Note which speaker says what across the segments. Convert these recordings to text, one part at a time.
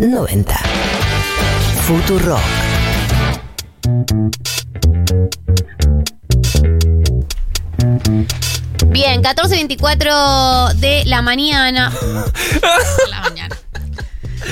Speaker 1: 90. Futurock.
Speaker 2: Bien, 14.24 de la mañana.
Speaker 3: de la mañana.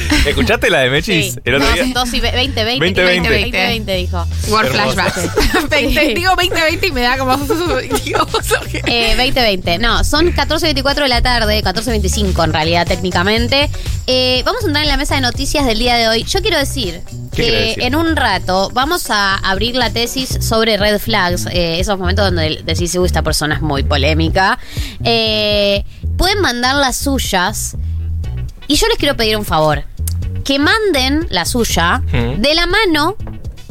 Speaker 4: ¿Escuchaste la de Mechis?
Speaker 2: Sí.
Speaker 4: El otro
Speaker 2: No,
Speaker 4: día.
Speaker 2: 2 y ve- 20, 20,
Speaker 4: 20,
Speaker 2: 20,
Speaker 3: 20.
Speaker 2: 20, dijo.
Speaker 3: Word flashback. 20, digo 2020 y me da como. Dios, ok.
Speaker 2: Eh, 2020. No, son 14.24 de la tarde, 14.25 en realidad técnicamente. Eh, vamos a entrar en la mesa de noticias del día de hoy. Yo quiero decir
Speaker 4: ¿Qué quiere
Speaker 2: que
Speaker 4: decir?
Speaker 2: en un rato vamos a abrir la tesis sobre red flags, eh, esos momentos donde decís, uy, esta persona es muy polémica. Eh, pueden mandar las suyas y yo les quiero pedir un favor. Que manden la suya
Speaker 4: Mm.
Speaker 2: de la mano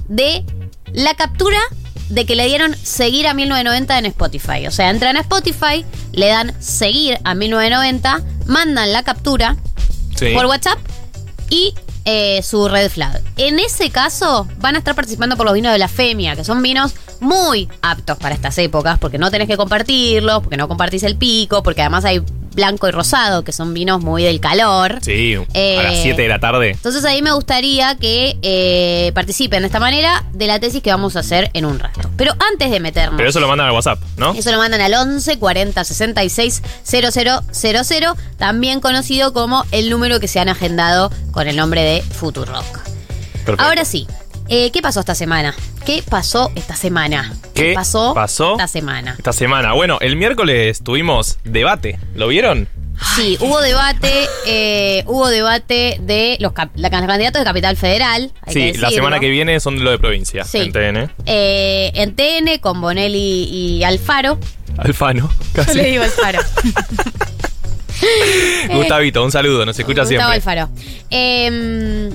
Speaker 2: de la captura de que le dieron seguir a 1990 en Spotify. O sea, entran a Spotify, le dan seguir a 1990, mandan la captura
Speaker 4: Sí.
Speaker 2: por WhatsApp y eh, su red flag. En ese caso, van a estar participando por los vinos de la Femia, que son vinos muy aptos para estas épocas, porque no tenés que compartirlos, porque no compartís el pico, porque además hay blanco y rosado, que son vinos muy del calor.
Speaker 4: Sí,
Speaker 2: Eh,
Speaker 4: a las 7 de la tarde.
Speaker 2: Entonces ahí me gustaría que eh, participen de esta manera de la tesis que vamos a hacer en un rato. Pero antes de meternos...
Speaker 4: Pero eso lo mandan al WhatsApp, ¿no?
Speaker 2: Eso lo mandan al 11 40 66 000, también conocido como el número que se han agendado con el nombre de Futurock.
Speaker 4: Perfecto.
Speaker 2: Ahora sí, eh, ¿qué pasó esta semana? ¿Qué pasó esta semana?
Speaker 4: ¿Qué
Speaker 2: pasó,
Speaker 4: pasó?
Speaker 2: esta semana?
Speaker 4: Esta semana. Bueno, el miércoles tuvimos debate. ¿Lo vieron?
Speaker 2: Sí, hubo debate, eh, hubo debate de los, cap- la- los candidatos de Capital Federal. hay
Speaker 4: sí,
Speaker 2: que
Speaker 4: la semana que viene son de lo de provincia.
Speaker 2: Sí.
Speaker 4: En TN.
Speaker 2: Eh, en TN con Bonelli y Alfaro.
Speaker 4: Alfano.
Speaker 2: Yo
Speaker 4: Casi.
Speaker 2: le digo Alfaro.
Speaker 4: Gustavito, un saludo, nos escucha
Speaker 2: Gustavo
Speaker 4: siempre.
Speaker 2: Alfaro. Eh,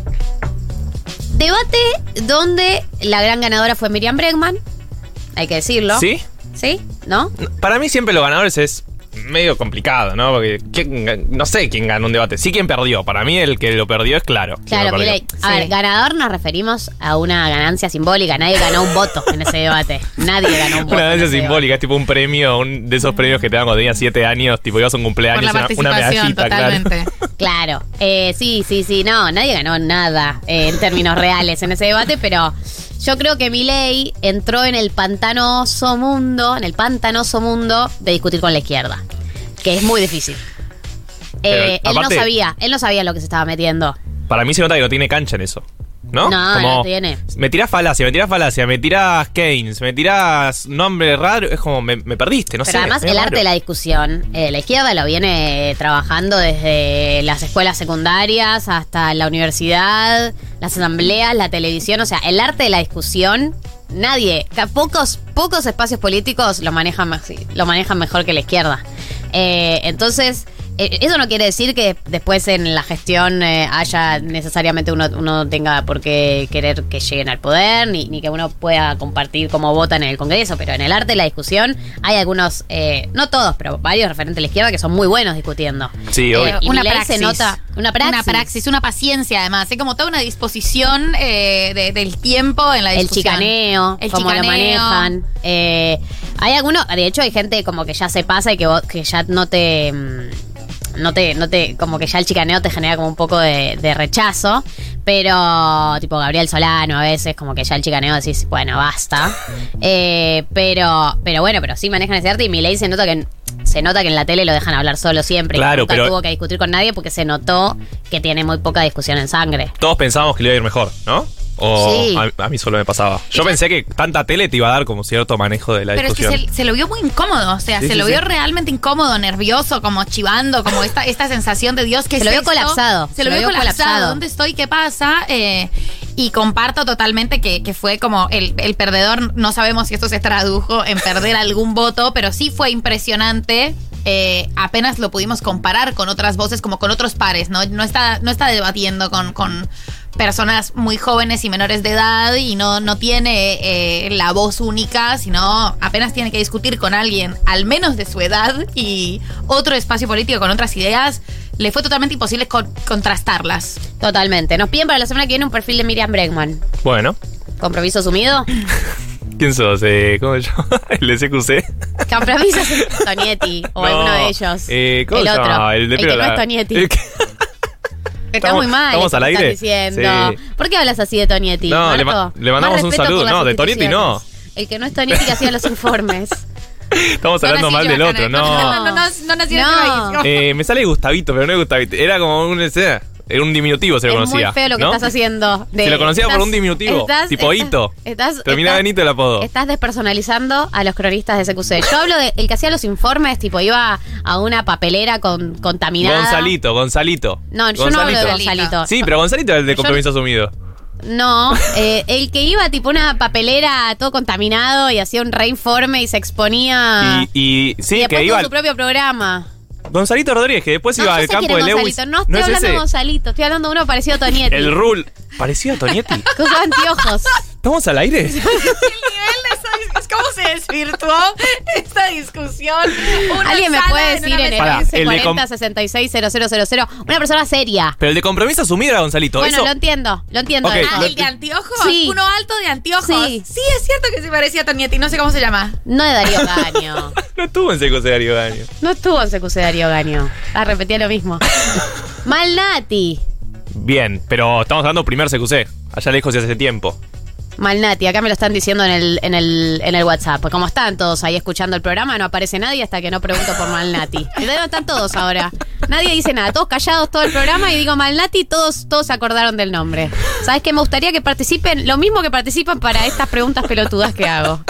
Speaker 2: debate donde la gran ganadora fue Miriam Bregman. Hay que decirlo.
Speaker 4: ¿Sí?
Speaker 2: ¿Sí? ¿No?
Speaker 4: Para mí siempre los ganadores es medio complicado, ¿no? Porque ¿quién gan- no sé quién ganó un debate. Sí quién perdió. Para mí el que lo perdió es claro.
Speaker 2: Claro. Milei. A
Speaker 3: Sí.
Speaker 2: ver, ganador nos referimos a una ganancia simbólica. Nadie ganó un voto en ese debate. Nadie ganó un voto.
Speaker 4: Una ganancia simbólica, es tipo un premio, un de esos premios que te dan cuando tenías 7 años, tipo ibas a un cumpleaños,
Speaker 3: Por la
Speaker 4: una, una
Speaker 3: participación,
Speaker 4: medallita, claro.
Speaker 3: totalmente.
Speaker 2: debate. Claro. Eh, sí, sí, sí. No, nadie ganó nada eh, en términos reales en ese debate, pero yo creo que Milei entró en el pantanoso mundo, en el pantanoso mundo de discutir con la izquierda. Que es muy difícil.
Speaker 4: Pero,
Speaker 2: Eh, él
Speaker 4: aparte-
Speaker 2: no sabía, él no sabía lo que se estaba metiendo.
Speaker 4: Para mí se nota que no tiene cancha en eso. ¿No?
Speaker 2: No, no tiene.
Speaker 4: Me tirás falacia, me tirás falacia, me tirás Keynes, me tirás nombre raro. Es como, me, me perdiste, no
Speaker 2: Pero
Speaker 4: sé.
Speaker 2: además
Speaker 4: medio
Speaker 2: el arte de la discusión, eh, la izquierda lo viene trabajando desde las escuelas secundarias hasta la universidad, las asambleas, la televisión, o sea, el arte de la discusión, nadie, pocos, pocos espacios políticos lo manejan, lo manejan mejor que la izquierda. Eh, entonces, eso no quiere decir que después en la gestión eh, haya necesariamente uno, uno tenga por qué querer que lleguen al poder, ni, ni que uno pueda compartir cómo votan en el Congreso, pero en el arte de la discusión hay algunos, eh, no todos, pero varios referentes de la izquierda que son muy buenos discutiendo.
Speaker 4: Sí, obvio.
Speaker 2: Eh, y
Speaker 3: una praxis.
Speaker 2: se nota una praxis.
Speaker 3: Una praxis, una paciencia además. Es como toda una disposición eh, de- del tiempo en la
Speaker 2: el
Speaker 3: discusión.
Speaker 2: chicaneo,
Speaker 3: El
Speaker 2: cómo lo
Speaker 3: chicaneo.
Speaker 2: manejan. Eh, hay algunos, de hecho hay gente como que ya se pasa y que, vos- que ya no te... No te, no te, como que ya el chicaneo te genera como un poco de, de rechazo, pero tipo Gabriel Solano a veces, como que ya el chicaneo decís, bueno, basta. Eh, pero, pero bueno, pero sí manejan ese arte y Milei se nota que se nota que en la tele lo dejan hablar solo siempre. y
Speaker 4: Claro,
Speaker 2: nunca
Speaker 4: pero-
Speaker 2: tuvo que discutir con nadie porque se notó que tiene muy poca discusión en sangre.
Speaker 4: Todos pensábamos que le iba a ir mejor, ¿no? O
Speaker 2: Sí.
Speaker 4: a, a mí solo me pasaba. Yo pensé que tanta tele te iba a dar como cierto manejo de la
Speaker 3: Pero es que
Speaker 4: discusión.
Speaker 3: se, se lo vio muy incómodo, o sea,
Speaker 4: Sí,
Speaker 3: se
Speaker 4: sí,
Speaker 3: lo
Speaker 4: sí.
Speaker 3: vio realmente incómodo, nervioso, como chivando, como esta, esta sensación de Dios que
Speaker 2: Se lo vio colapsado,
Speaker 3: Se lo vio colapsado. ¿Dónde estoy? ¿Qué pasa? Eh, y comparto totalmente que, que fue como el, el perdedor, no sabemos si esto se tradujo en perder algún voto, pero sí fue impresionante. eh, apenas lo pudimos comparar con otras voces, como con otros pares, ¿no? No está, no está debatiendo con, con personas muy jóvenes y menores de edad y no, no tiene eh, la voz única, sino apenas tiene que discutir con alguien, al menos de su edad y otro espacio político con otras ideas, le fue totalmente imposible con- contrastarlas.
Speaker 2: Totalmente. Nos piden para la semana que viene un perfil de Miriam Bregman.
Speaker 4: Bueno,
Speaker 2: ¿Compromiso asumido?
Speaker 4: ¿quién sos? Eh, ¿Cómo se llama? El de CQC.
Speaker 2: Compromiso Tonietti o
Speaker 4: No,
Speaker 2: alguno de ellos.
Speaker 4: eh, ¿Cómo
Speaker 2: el otro. El,
Speaker 4: de
Speaker 2: que no es. Tonietti.
Speaker 4: El que-
Speaker 2: Está muy mal.
Speaker 4: ¿Estamos al
Speaker 2: que
Speaker 4: aire?
Speaker 2: estás diciendo.
Speaker 4: Sí.
Speaker 2: ¿Por qué hablas así de Tonietti?
Speaker 4: No, le ma- le mandamos un saludo. No, de Tonietti no.
Speaker 2: El que no es Tonietti que hacía los informes.
Speaker 4: Estamos
Speaker 3: No
Speaker 4: hablando mal del otro,
Speaker 3: no,
Speaker 4: no.
Speaker 3: No, no, no, este.
Speaker 4: Eh, me sale Gustavito, pero no es Gustavito. Era como un. Era un diminutivo, se lo
Speaker 2: es
Speaker 4: conocía.
Speaker 2: muy feo lo que
Speaker 4: ¿no?
Speaker 2: estás haciendo. de-
Speaker 4: Se lo conocía por un diminutivo,
Speaker 2: estás-
Speaker 4: tipo
Speaker 2: estás-
Speaker 4: Hito.
Speaker 2: Estás,
Speaker 4: Terminaba en Hito el apodo.
Speaker 2: Estás despersonalizando a los cronistas de SQC. Yo hablo de el que hacía los informes, tipo iba a una papelera con, contaminada.
Speaker 4: Gonzalito, Gonzalito.
Speaker 2: No, yo no hablo de
Speaker 3: Gonzalito.
Speaker 4: Sí, pero Gonzalito es el de
Speaker 2: Yo-
Speaker 4: compromiso asumido.
Speaker 2: No, eh, el que iba tipo una papelera todo contaminado y hacía un reinforme y se exponía.
Speaker 4: Y, sí, que iba.
Speaker 2: su propio programa.
Speaker 4: Gonzalito Rodríguez, que después
Speaker 2: No,
Speaker 4: iba al campo de Lewis.
Speaker 2: No estoy
Speaker 4: es
Speaker 2: hablando de? Gonzalito, estoy hablando de uno parecido a Tonietti.
Speaker 4: El Rule. ¿Parecido a Tonietti?
Speaker 2: Usaba anteojos.
Speaker 4: ¿Estamos al aire?
Speaker 3: desvirtuó esta discusión?
Speaker 2: Alguien me puede
Speaker 3: en
Speaker 2: decir
Speaker 3: una
Speaker 2: en el
Speaker 3: mesa-
Speaker 4: Pará, el de
Speaker 2: 40 66 000 una persona seria.
Speaker 4: Pero el de compromiso asumido era Gonzalito.
Speaker 2: Bueno,
Speaker 4: Eso.
Speaker 2: lo entiendo, lo entiendo.
Speaker 3: Ah,
Speaker 4: lo-
Speaker 3: el de anteojos.
Speaker 2: Sí.
Speaker 3: Uno alto de anteojos.
Speaker 2: Sí.
Speaker 3: Sí. es cierto que se parecía a Tonietti. No sé cómo se llama.
Speaker 2: No de Darío Gaño.
Speaker 4: No estuvo en secundario Daño.
Speaker 2: No estuvo en CQC Darío Gaño. Ah, repetía lo mismo. Malnati.
Speaker 4: Bien, pero estamos hablando primer CQC. Allá lejos y hace tiempo.
Speaker 2: Malnati, acá me lo están diciendo en el, en el, en el WhatsApp. Pues como están todos ahí escuchando el programa, no aparece nadie hasta que no pregunto por Malnati. ¿Y dónde están todos ahora? Nadie dice nada, todos callados todo el programa y digo Malnati, todos, todos se acordaron del nombre. ¿Sabes qué? Me gustaría que participen, lo mismo que participan para estas preguntas pelotudas que hago.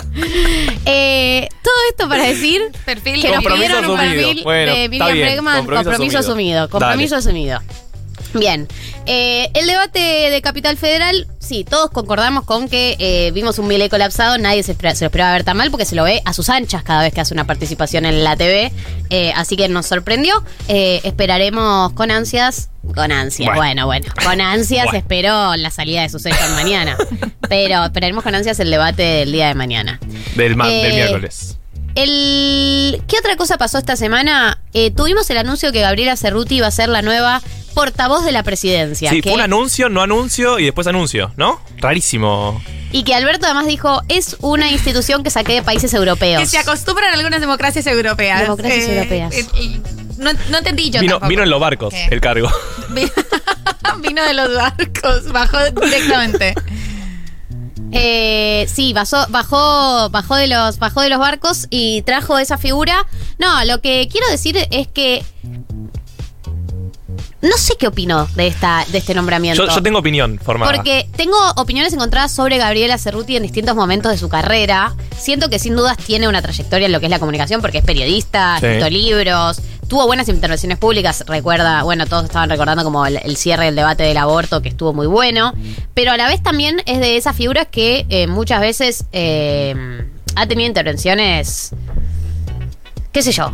Speaker 2: Eh, todo esto para decir
Speaker 3: Perfil
Speaker 2: que nos
Speaker 4: Compromiso
Speaker 2: pidieron un
Speaker 4: asumido.
Speaker 2: perfil
Speaker 4: Bueno,
Speaker 2: de Miriam
Speaker 4: bien.
Speaker 2: Bregman,
Speaker 4: Compromiso
Speaker 2: compromiso,
Speaker 4: asumido.
Speaker 2: asumido. Compromiso asumido. Bien, Eh, el debate de Capital Federal, sí, todos concordamos con que eh, vimos un Milei colapsado, nadie se, espera- se lo esperaba ver tan mal porque se lo ve a sus anchas cada vez que hace una participación en la TV, eh, así que nos sorprendió. Eh, esperaremos con ansias, con ansias, bueno,
Speaker 4: Bueno.
Speaker 2: bueno, con ansias
Speaker 4: Bueno.
Speaker 2: espero la salida de sus hechos mañana, pero esperaremos con ansias el debate del día de mañana.
Speaker 4: Del, ma-
Speaker 2: Eh,
Speaker 4: del miércoles.
Speaker 2: El... ¿Qué otra cosa pasó esta semana? Eh, tuvimos el anuncio que Gabriela Cerruti iba a ser la nueva portavoz de la presidencia.
Speaker 4: Sí,
Speaker 2: que-
Speaker 4: fue un anuncio, no anuncio y después anuncio, ¿no? Rarísimo.
Speaker 2: y que Alberto además dijo, es una institución que saqué de países europeos.
Speaker 3: Que se acostumbran algunas democracias europeas.
Speaker 2: Democracias europeas.
Speaker 3: eh, eh, no, no entendí yo
Speaker 4: Vino,
Speaker 3: tampoco.
Speaker 4: vino en los barcos
Speaker 3: ¿Qué?
Speaker 4: el cargo.
Speaker 3: Vino- Vino de los barcos, bajó directamente.
Speaker 2: Eh, sí, bajó, bajó, bajó de los, bajó de los barcos y trajo esa figura. No, lo que quiero decir es que no sé qué opino de esta, de este nombramiento.
Speaker 4: Yo, yo tengo opinión formada.
Speaker 2: Porque tengo opiniones encontradas sobre Gabriela Cerruti en distintos momentos de su carrera. Siento que sin dudas tiene una trayectoria en lo que es la comunicación, porque es periodista,
Speaker 4: Sí.
Speaker 2: escrito libros, tuvo buenas intervenciones públicas. Recuerda, bueno, todos estaban recordando como el, el cierre del debate del aborto, que estuvo muy bueno. Pero a la vez también es de esas figuras que eh, muchas veces eh, ha tenido intervenciones, qué sé yo,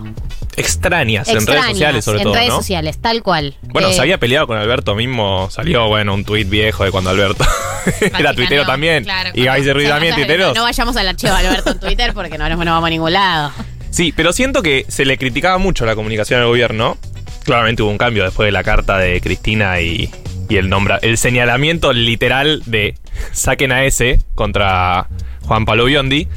Speaker 4: Extrañas, en redes sociales sobre
Speaker 2: en
Speaker 4: todo,
Speaker 2: redes
Speaker 4: ¿no?
Speaker 2: sociales, tal cual.
Speaker 4: Bueno,
Speaker 2: Eh,
Speaker 4: se había peleado con Alberto mismo. Salió, bueno, un tuit viejo de cuando Alberto era tuitero también.
Speaker 3: claro,
Speaker 4: y Gaby Cerruti
Speaker 2: sí,
Speaker 4: también,
Speaker 2: o sea,
Speaker 4: tuiteros.
Speaker 2: No vayamos al archivo de Alberto en Twitter porque no, no vamos a ningún lado.
Speaker 4: Sí, pero siento que se le criticaba mucho la comunicación al gobierno. Claramente hubo un cambio después de la carta de Cristina y, y el nombra, el señalamiento literal de saquen a ese contra Juan Pablo Biondi.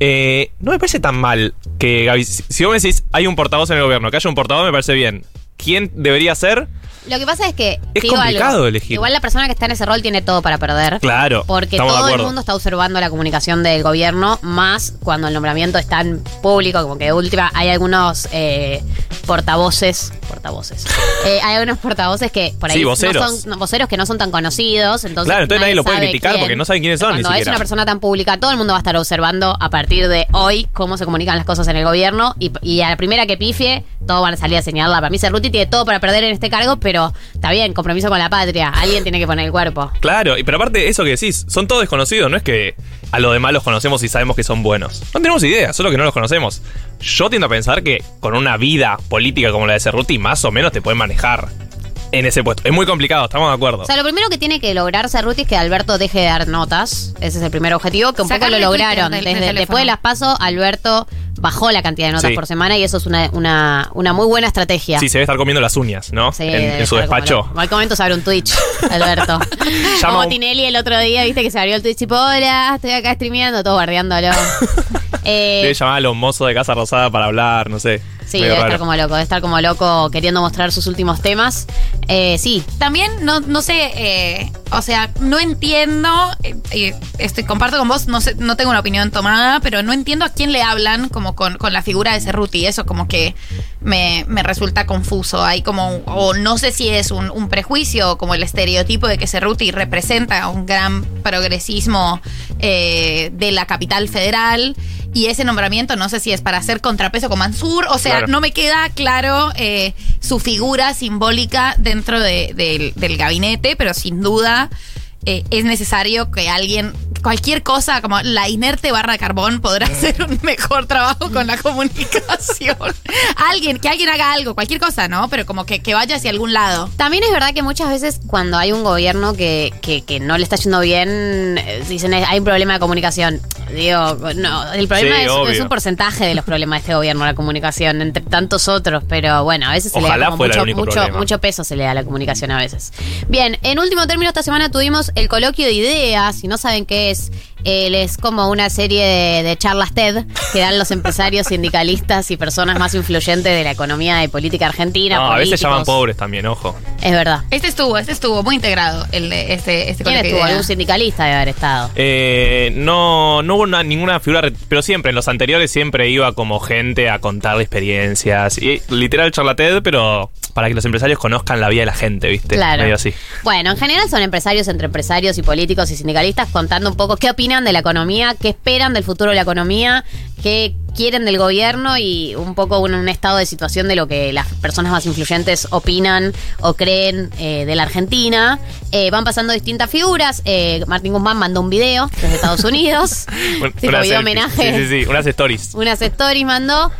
Speaker 4: Eh, no me parece tan mal que Gaby. Si vos me decís hay un portavoz en el gobierno, que haya un portavoz me parece bien. ¿Quién debería ser?
Speaker 2: Lo que pasa es que.
Speaker 4: Es
Speaker 2: digo
Speaker 4: complicado
Speaker 2: algo,
Speaker 4: elegir.
Speaker 2: Igual la persona que está en ese rol tiene todo para perder.
Speaker 4: Claro.
Speaker 2: Porque todo el mundo está observando la comunicación del gobierno, más cuando el nombramiento es tan público, como que de última hay algunos eh, portavoces. Portavoces. Eh, hay algunos portavoces que por ahí
Speaker 4: Sí,
Speaker 2: no
Speaker 4: voceros.
Speaker 2: son no, voceros que no son tan conocidos. Entonces
Speaker 4: Claro, entonces nadie lo puede criticar porque no saben quiénes son, ni
Speaker 2: Cuando es
Speaker 4: siquiera.
Speaker 2: una persona tan pública, todo el mundo va a estar observando a partir de hoy cómo se comunican las cosas en el gobierno. Y, y a la primera que pifie, todos van a salir a señalarla. Para mí, Cerruti tiene todo para perder en este cargo, pero está bien, compromiso con la patria. Alguien tiene que poner el cuerpo.
Speaker 4: Claro, y pero aparte, eso que decís, son todos desconocidos, no es que a los demás los conocemos y sabemos que son buenos. No tenemos idea, solo que no los conocemos. Yo tiendo a pensar que con una vida política como la de Cerruti, más o menos te pueden manejar en ese puesto. Es muy complicado, estamos de acuerdo.
Speaker 2: O sea, lo primero que tiene que lograr Cerruti es que Alberto deje de dar notas. Ese es el primer objetivo, que un poco lo lograron. Desde, después de las paso, Alberto bajó la cantidad de notas
Speaker 4: Sí.
Speaker 2: por semana y eso es una, una, una muy buena estrategia.
Speaker 4: Sí, se debe estar comiendo las uñas, ¿no?
Speaker 2: Sí,
Speaker 4: en, su
Speaker 2: como
Speaker 4: despacho.
Speaker 2: En cualquier momento se abre un Twitch, Alberto. Como Tinelli el otro día, viste que se abrió el Twitch tipo, hola, estoy acá streameando, todo guardeándolo. Eh,
Speaker 4: Debe llamar a los mozos de Casa Rosada para hablar, no sé.
Speaker 2: sí,
Speaker 4: Medio
Speaker 2: debe
Speaker 4: raro.
Speaker 2: estar como loco, debe estar como loco queriendo mostrar sus últimos temas. Eh, sí,
Speaker 3: También, no, no sé, eh, o sea, no entiendo, eh, eh, estoy, comparto con vos, no sé, no tengo una opinión tomada, pero no entiendo a quién le hablan como con, con la figura de Cerruti, eso como que me, me resulta confuso, hay como, o no sé si es un, un prejuicio, como el estereotipo de que Cerruti representa un gran progresismo eh, de la capital federal, y ese nombramiento no sé si es para hacer contrapeso con Mansur, o sea,
Speaker 4: Claro.
Speaker 3: no me queda claro eh, su figura simbólica dentro de- del- del gabinete, pero sin duda eh, es necesario que alguien, cualquier cosa como la inerte barra de carbón podrá hacer un mejor trabajo con la comunicación. alguien, que alguien haga algo, cualquier cosa, ¿no? Pero como que, que vaya hacia algún lado.
Speaker 2: También es verdad que muchas veces cuando hay un gobierno que, que, que no le está yendo bien, eh, dicen "Eh, hay un problema de comunicación. Digo, no, el problema
Speaker 4: Sí,
Speaker 2: es, un porcentaje de los problemas de este gobierno, la comunicación, entre tantos otros, pero bueno, a veces se
Speaker 4: Ojalá
Speaker 2: le da mucho, mucho, mucho peso se le da a la comunicación a veces. Bien, en último término, esta semana tuvimos el coloquio de ideas, si no saben qué es, él es como una serie de, de charlas TED que dan los empresarios, sindicalistas y personas más influyentes de la economía y política argentina.
Speaker 4: No, a veces llaman pobres también, ojo.
Speaker 2: Es verdad.
Speaker 3: Este estuvo, este estuvo muy integrado, el de este, este
Speaker 2: ¿Quién
Speaker 3: de
Speaker 2: estuvo? Algún sindicalista debe haber estado.
Speaker 4: Eh, no, no hubo una- ninguna figura, pero siempre, en los anteriores siempre iba como gente a contar experiencias. Y literal charlated, pero para que los empresarios conozcan la vida de la gente, ¿viste?
Speaker 2: Claro.
Speaker 4: Medio así.
Speaker 2: Bueno, en general son empresarios entre empresarios y políticos y sindicalistas contando un poco qué opinan de la economía, qué esperan del futuro de la economía, qué quieren del gobierno y un poco un, un estado de situación de lo que las personas más influyentes opinan o creen eh, de la Argentina. Eh, van pasando distintas figuras. Eh, Martín Guzmán mandó un video desde Estados Unidos.
Speaker 4: Un-
Speaker 2: tipo video
Speaker 4: selfie.
Speaker 2: homenaje.
Speaker 4: Sí, sí, sí, unas stories.
Speaker 2: unas stories mandó.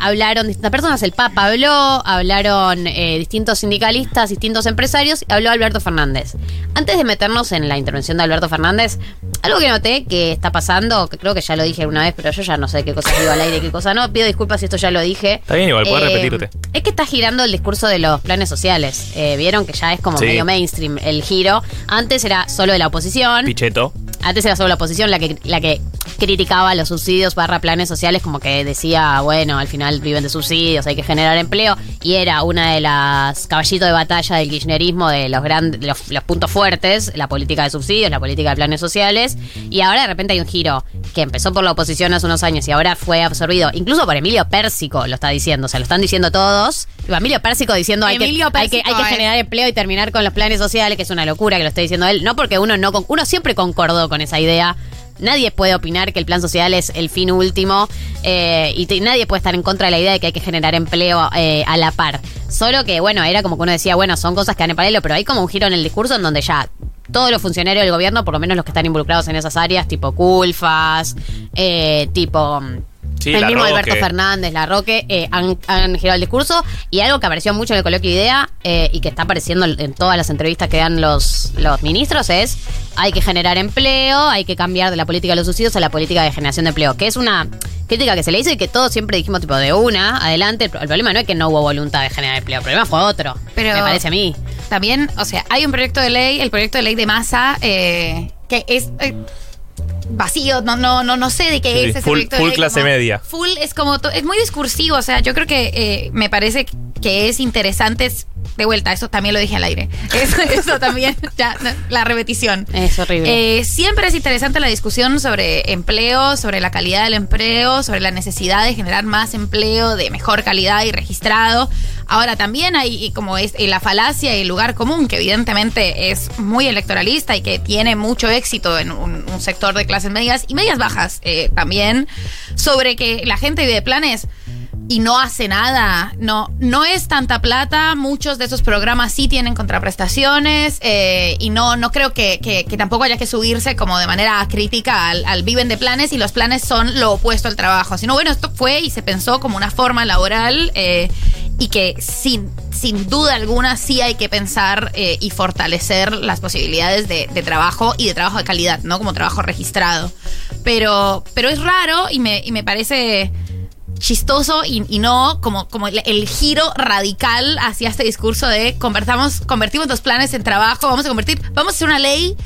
Speaker 2: hablaron distintas personas, el Papa habló, hablaron distintos sindicalistas, distintos empresarios, y habló Alberto Fernández. Antes de meternos en la intervención de Alberto Fernández, algo que noté que está pasando, que creo que ya lo dije una vez, pero yo ya no sé qué cosas digo al aire y qué cosas no. Pido disculpas si esto ya lo dije.
Speaker 4: Está bien, igual, puedes repetirte.
Speaker 2: Es que está girando el discurso de los planes sociales. Eh, Vieron que ya es como
Speaker 4: Sí.
Speaker 2: medio mainstream el giro. Antes era solo de la oposición.
Speaker 4: Picheto.
Speaker 2: Antes era solo la oposición la que, la que criticaba los subsidios barra planes sociales, como que decía, bueno, al final viven de subsidios, hay que generar empleo. Y era una de las caballitos de batalla del kirchnerismo de los grandes, de los, los puntos fuertes, la política de subsidios, la política de planes sociales. Y ahora de repente hay un giro que empezó por la oposición hace unos años y ahora fue absorbido, incluso por Emilio Pérsico lo está diciendo, o sea, lo están diciendo todos. Emilio Pérsico diciendo hay que, hay que, hay
Speaker 3: Pérsico
Speaker 2: que
Speaker 3: es-
Speaker 2: generar empleo y terminar con los planes sociales, que es una locura que lo esté diciendo él. No porque uno no con- uno siempre concordó con esa idea. Nadie puede opinar que el plan social es el fin último eh, y te- nadie puede estar en contra de la idea de que hay que generar empleo eh, a la par. Solo que, bueno, era como que uno decía, bueno, son cosas que van en paralelo, pero hay como un giro en el discurso en donde ya todos los funcionarios del gobierno, por lo menos los que están involucrados en esas áreas, tipo Culfas, eh, tipo...
Speaker 4: Sí,
Speaker 2: el mismo
Speaker 4: Roque.
Speaker 2: Alberto Fernández, la Roque, eh, han, han girado el discurso y algo que apareció mucho en el coloquio de idea eh, y que está apareciendo en todas las entrevistas que dan los, los ministros es hay que generar empleo, hay que cambiar de la política de los subsidios a la política de generación de empleo, que es una crítica que se le hizo y que todos siempre dijimos tipo de una, adelante, el, pro- el problema no es que no hubo voluntad de generar empleo, el problema fue otro,
Speaker 3: Pero-
Speaker 2: me parece a mí.
Speaker 3: También, o sea, hay un proyecto de ley, el proyecto de ley de masa, eh, que es eh, vacío, no, no, no, no sé de qué
Speaker 4: Sí,
Speaker 3: es ese
Speaker 4: full-
Speaker 3: proyecto
Speaker 4: clase
Speaker 3: como-
Speaker 4: media.
Speaker 3: Full es como, es muy discursivo, o sea, yo creo que eh, me parece que es interesante, es- de vuelta, eso también lo dije al aire, eso, eso también, ya, la repetición.
Speaker 2: Es horrible.
Speaker 3: Eh, siempre es interesante la discusión sobre empleo, sobre la calidad del empleo, sobre la necesidad de generar más empleo de mejor calidad y registrado. Ahora también hay como es la falacia y el lugar común, que evidentemente es muy electoralista y que tiene mucho éxito en un, un sector de clases medias y medias bajas eh, también, sobre que la gente vive de planes y no hace nada. No, no es tanta plata. Muchos de esos programas sí tienen contraprestaciones eh, y no, no creo que, que- tampoco haya que subirse como de manera crítica al, al viven de planes y los planes son lo opuesto al trabajo. Sino bueno, esto fue y se pensó como una forma laboral eh, y que sin, sin duda alguna sí hay que pensar eh, y fortalecer las posibilidades de, de trabajo y de trabajo de calidad, ¿no? Como trabajo registrado. Pero, pero es raro y me, y me parece chistoso y, y no como, como el, el giro radical hacia este discurso de convertamos, convertimos los planes en trabajo, vamos a convertir, vamos a hacer una ley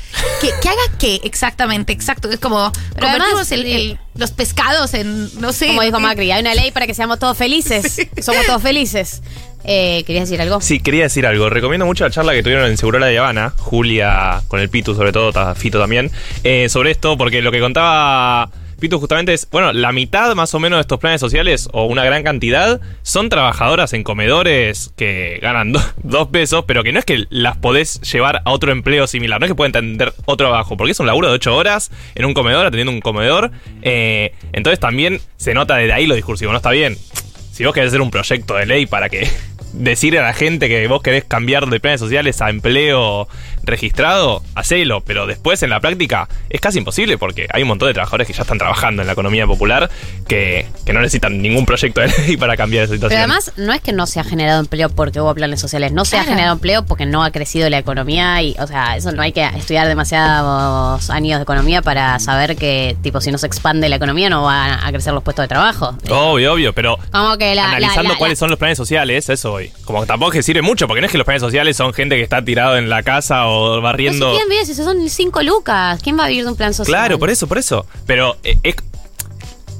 Speaker 3: que, que haga qué exactamente, exacto. Es como
Speaker 2: Pero
Speaker 3: convertimos
Speaker 2: además,
Speaker 3: el- el- los pescados en, no sé.
Speaker 2: Como dijo Macri, hay una ley para que seamos todos felices. Somos todos felices. Eh, ¿Querías decir algo?
Speaker 4: Sí, quería decir algo. Recomiendo mucho la charla que tuvieron en Segurola de Habana, Julia con el Pitu sobre todo, Fito también, eh, sobre esto, porque lo que contaba Pitu justamente es, bueno, la mitad más o menos de estos planes sociales, o una gran cantidad, son trabajadoras en comedores que ganan do- dos pesos, pero que no es que las podés llevar a otro empleo similar, no es que pueden tener otro trabajo, porque es un laburo de ocho horas en un comedor, atendiendo un comedor, eh, entonces también se nota desde ahí lo discursivo, no está bien. Si vos querés hacer un proyecto de ley para que decir a la gente que vos querés cambiar de planes sociales a empleo registrado, hacelo, pero después en la práctica es casi imposible porque hay un montón de trabajadores que ya están trabajando en la economía popular que, que no necesitan ningún proyecto de ley para cambiar esa situación.
Speaker 2: Pero además, no es que no se ha generado empleo porque hubo planes sociales, no se ha generado empleo porque no ha crecido la economía y, o sea, eso no hay que estudiar demasiados años de economía para saber que, tipo, si no se expande la economía no van a crecer los puestos de trabajo.
Speaker 4: Obvio, obvio, pero
Speaker 2: Como que la... la-
Speaker 4: analizando
Speaker 2: la-
Speaker 4: cuáles
Speaker 2: la-
Speaker 4: son los planes sociales, eso voy. Como que tampoco es que sirve mucho, porque no es que los planes sociales son gente que está tirado en la casa o
Speaker 2: No
Speaker 4: barriendo.
Speaker 2: sé quién vive, si son cinco lucas. ¿Quién va a vivir de un plan social?
Speaker 4: Claro, por eso, por eso. Pero eh, es-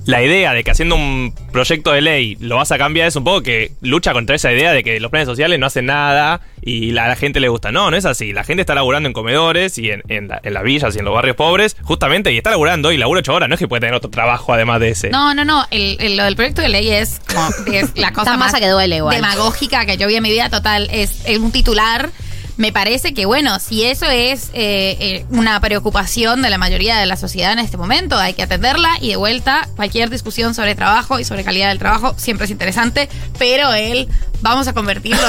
Speaker 4: la idea de que haciendo un proyecto de ley lo vas a cambiar es un poco que lucha contra esa idea de que los planes sociales no hacen nada y la- a la gente le gusta. No, no es así. La gente está laburando en comedores y en, en la- en las villas y en los barrios pobres, justamente, y está laburando y labura ocho horas. No es que puede tener otro trabajo además de ese.
Speaker 3: No, no, no. El, el- lo del proyecto de ley es, como, es la cosa más
Speaker 2: masa que duele igual.
Speaker 3: demagógica que yo vi en mi vida total. Es, es un titular. Me parece que, bueno, si eso es eh, eh, una preocupación de la mayoría de la sociedad en este momento, hay que atenderla y de vuelta, cualquier discusión sobre trabajo y sobre calidad del trabajo siempre es interesante, pero el vamos a convertirlo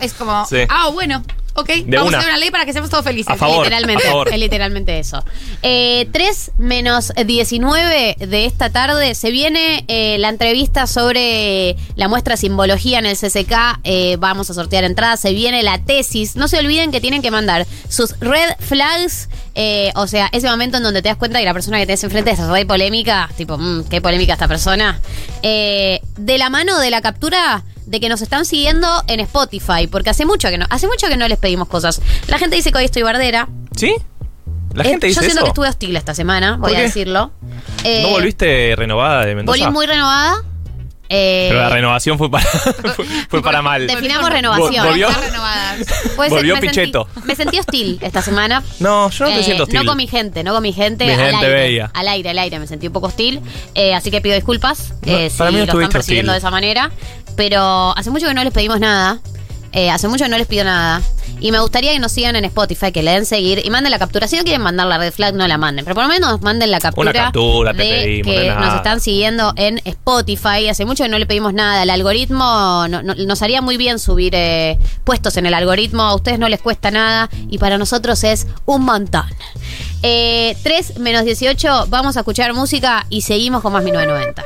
Speaker 3: es como,
Speaker 4: Sí.
Speaker 3: ah, bueno, ok,
Speaker 4: De
Speaker 3: vamos
Speaker 4: una.
Speaker 3: a hacer una ley para que seamos todos felices.
Speaker 4: A favor.
Speaker 2: literalmente,
Speaker 4: a favor.
Speaker 2: es literalmente eso. Eh, 3 menos 19 de esta tarde se viene eh, la entrevista sobre la muestra Simbología en el CCK. Eh, vamos a sortear entradas. Se viene la tesis. No se olviden que tienen que mandar sus red flags. eh, o sea, ese momento en donde te das cuenta que la persona que tenés enfrente es re polémica. Tipo, mm, qué polémica esta persona. De la mano de la captura de que nos están siguiendo en Spotify, porque hace mucho que no, hace mucho que no les pedimos cosas. La gente dice que hoy estoy bardera.
Speaker 4: ¿Sí? La
Speaker 2: Eh,
Speaker 4: gente dice
Speaker 2: Yo siento
Speaker 4: eso.
Speaker 2: que estuve hostil esta semana, voy
Speaker 4: ¿Por
Speaker 2: a decirlo. Eh,
Speaker 4: ¿No volviste renovada de Mendoza?
Speaker 2: Volví muy renovada. Eh,
Speaker 4: Pero la renovación fue para, fue, fue para mal.
Speaker 2: Definamos renovación.
Speaker 4: Volvió-.
Speaker 2: Puede ser,
Speaker 4: volvió
Speaker 2: me
Speaker 4: Pichetto.
Speaker 2: Sentí, me sentí hostil esta semana.
Speaker 4: No, yo no te
Speaker 2: Eh,
Speaker 4: siento hostil.
Speaker 2: No con mi gente, no con mi gente.
Speaker 4: Mi
Speaker 2: al
Speaker 4: gente
Speaker 2: aire,
Speaker 4: bella.
Speaker 2: Al aire, al aire. Me sentí un poco hostil. Eh, así que pido disculpas
Speaker 4: No,
Speaker 2: eh, si
Speaker 4: para mí no
Speaker 2: lo están
Speaker 4: estuviste
Speaker 2: percibiendo
Speaker 4: hostil.
Speaker 2: de esa manera. Pero hace mucho que no les pedimos nada. Eh, hace mucho que no les pido nada. Y me gustaría que nos sigan en Spotify, que le den seguir y manden la captura. Si no quieren mandar la red flag, no la manden. Pero por lo menos manden la captura.
Speaker 4: Una captura, te pedimos,
Speaker 2: que nos están siguiendo en Spotify. Hace mucho que no le pedimos nada. El algoritmo no- no- nos haría muy bien subir eh, puestos en el algoritmo. A ustedes no les cuesta nada y para nosotros es un montón. Eh, 3 menos 18, vamos a escuchar música y seguimos con más 1990.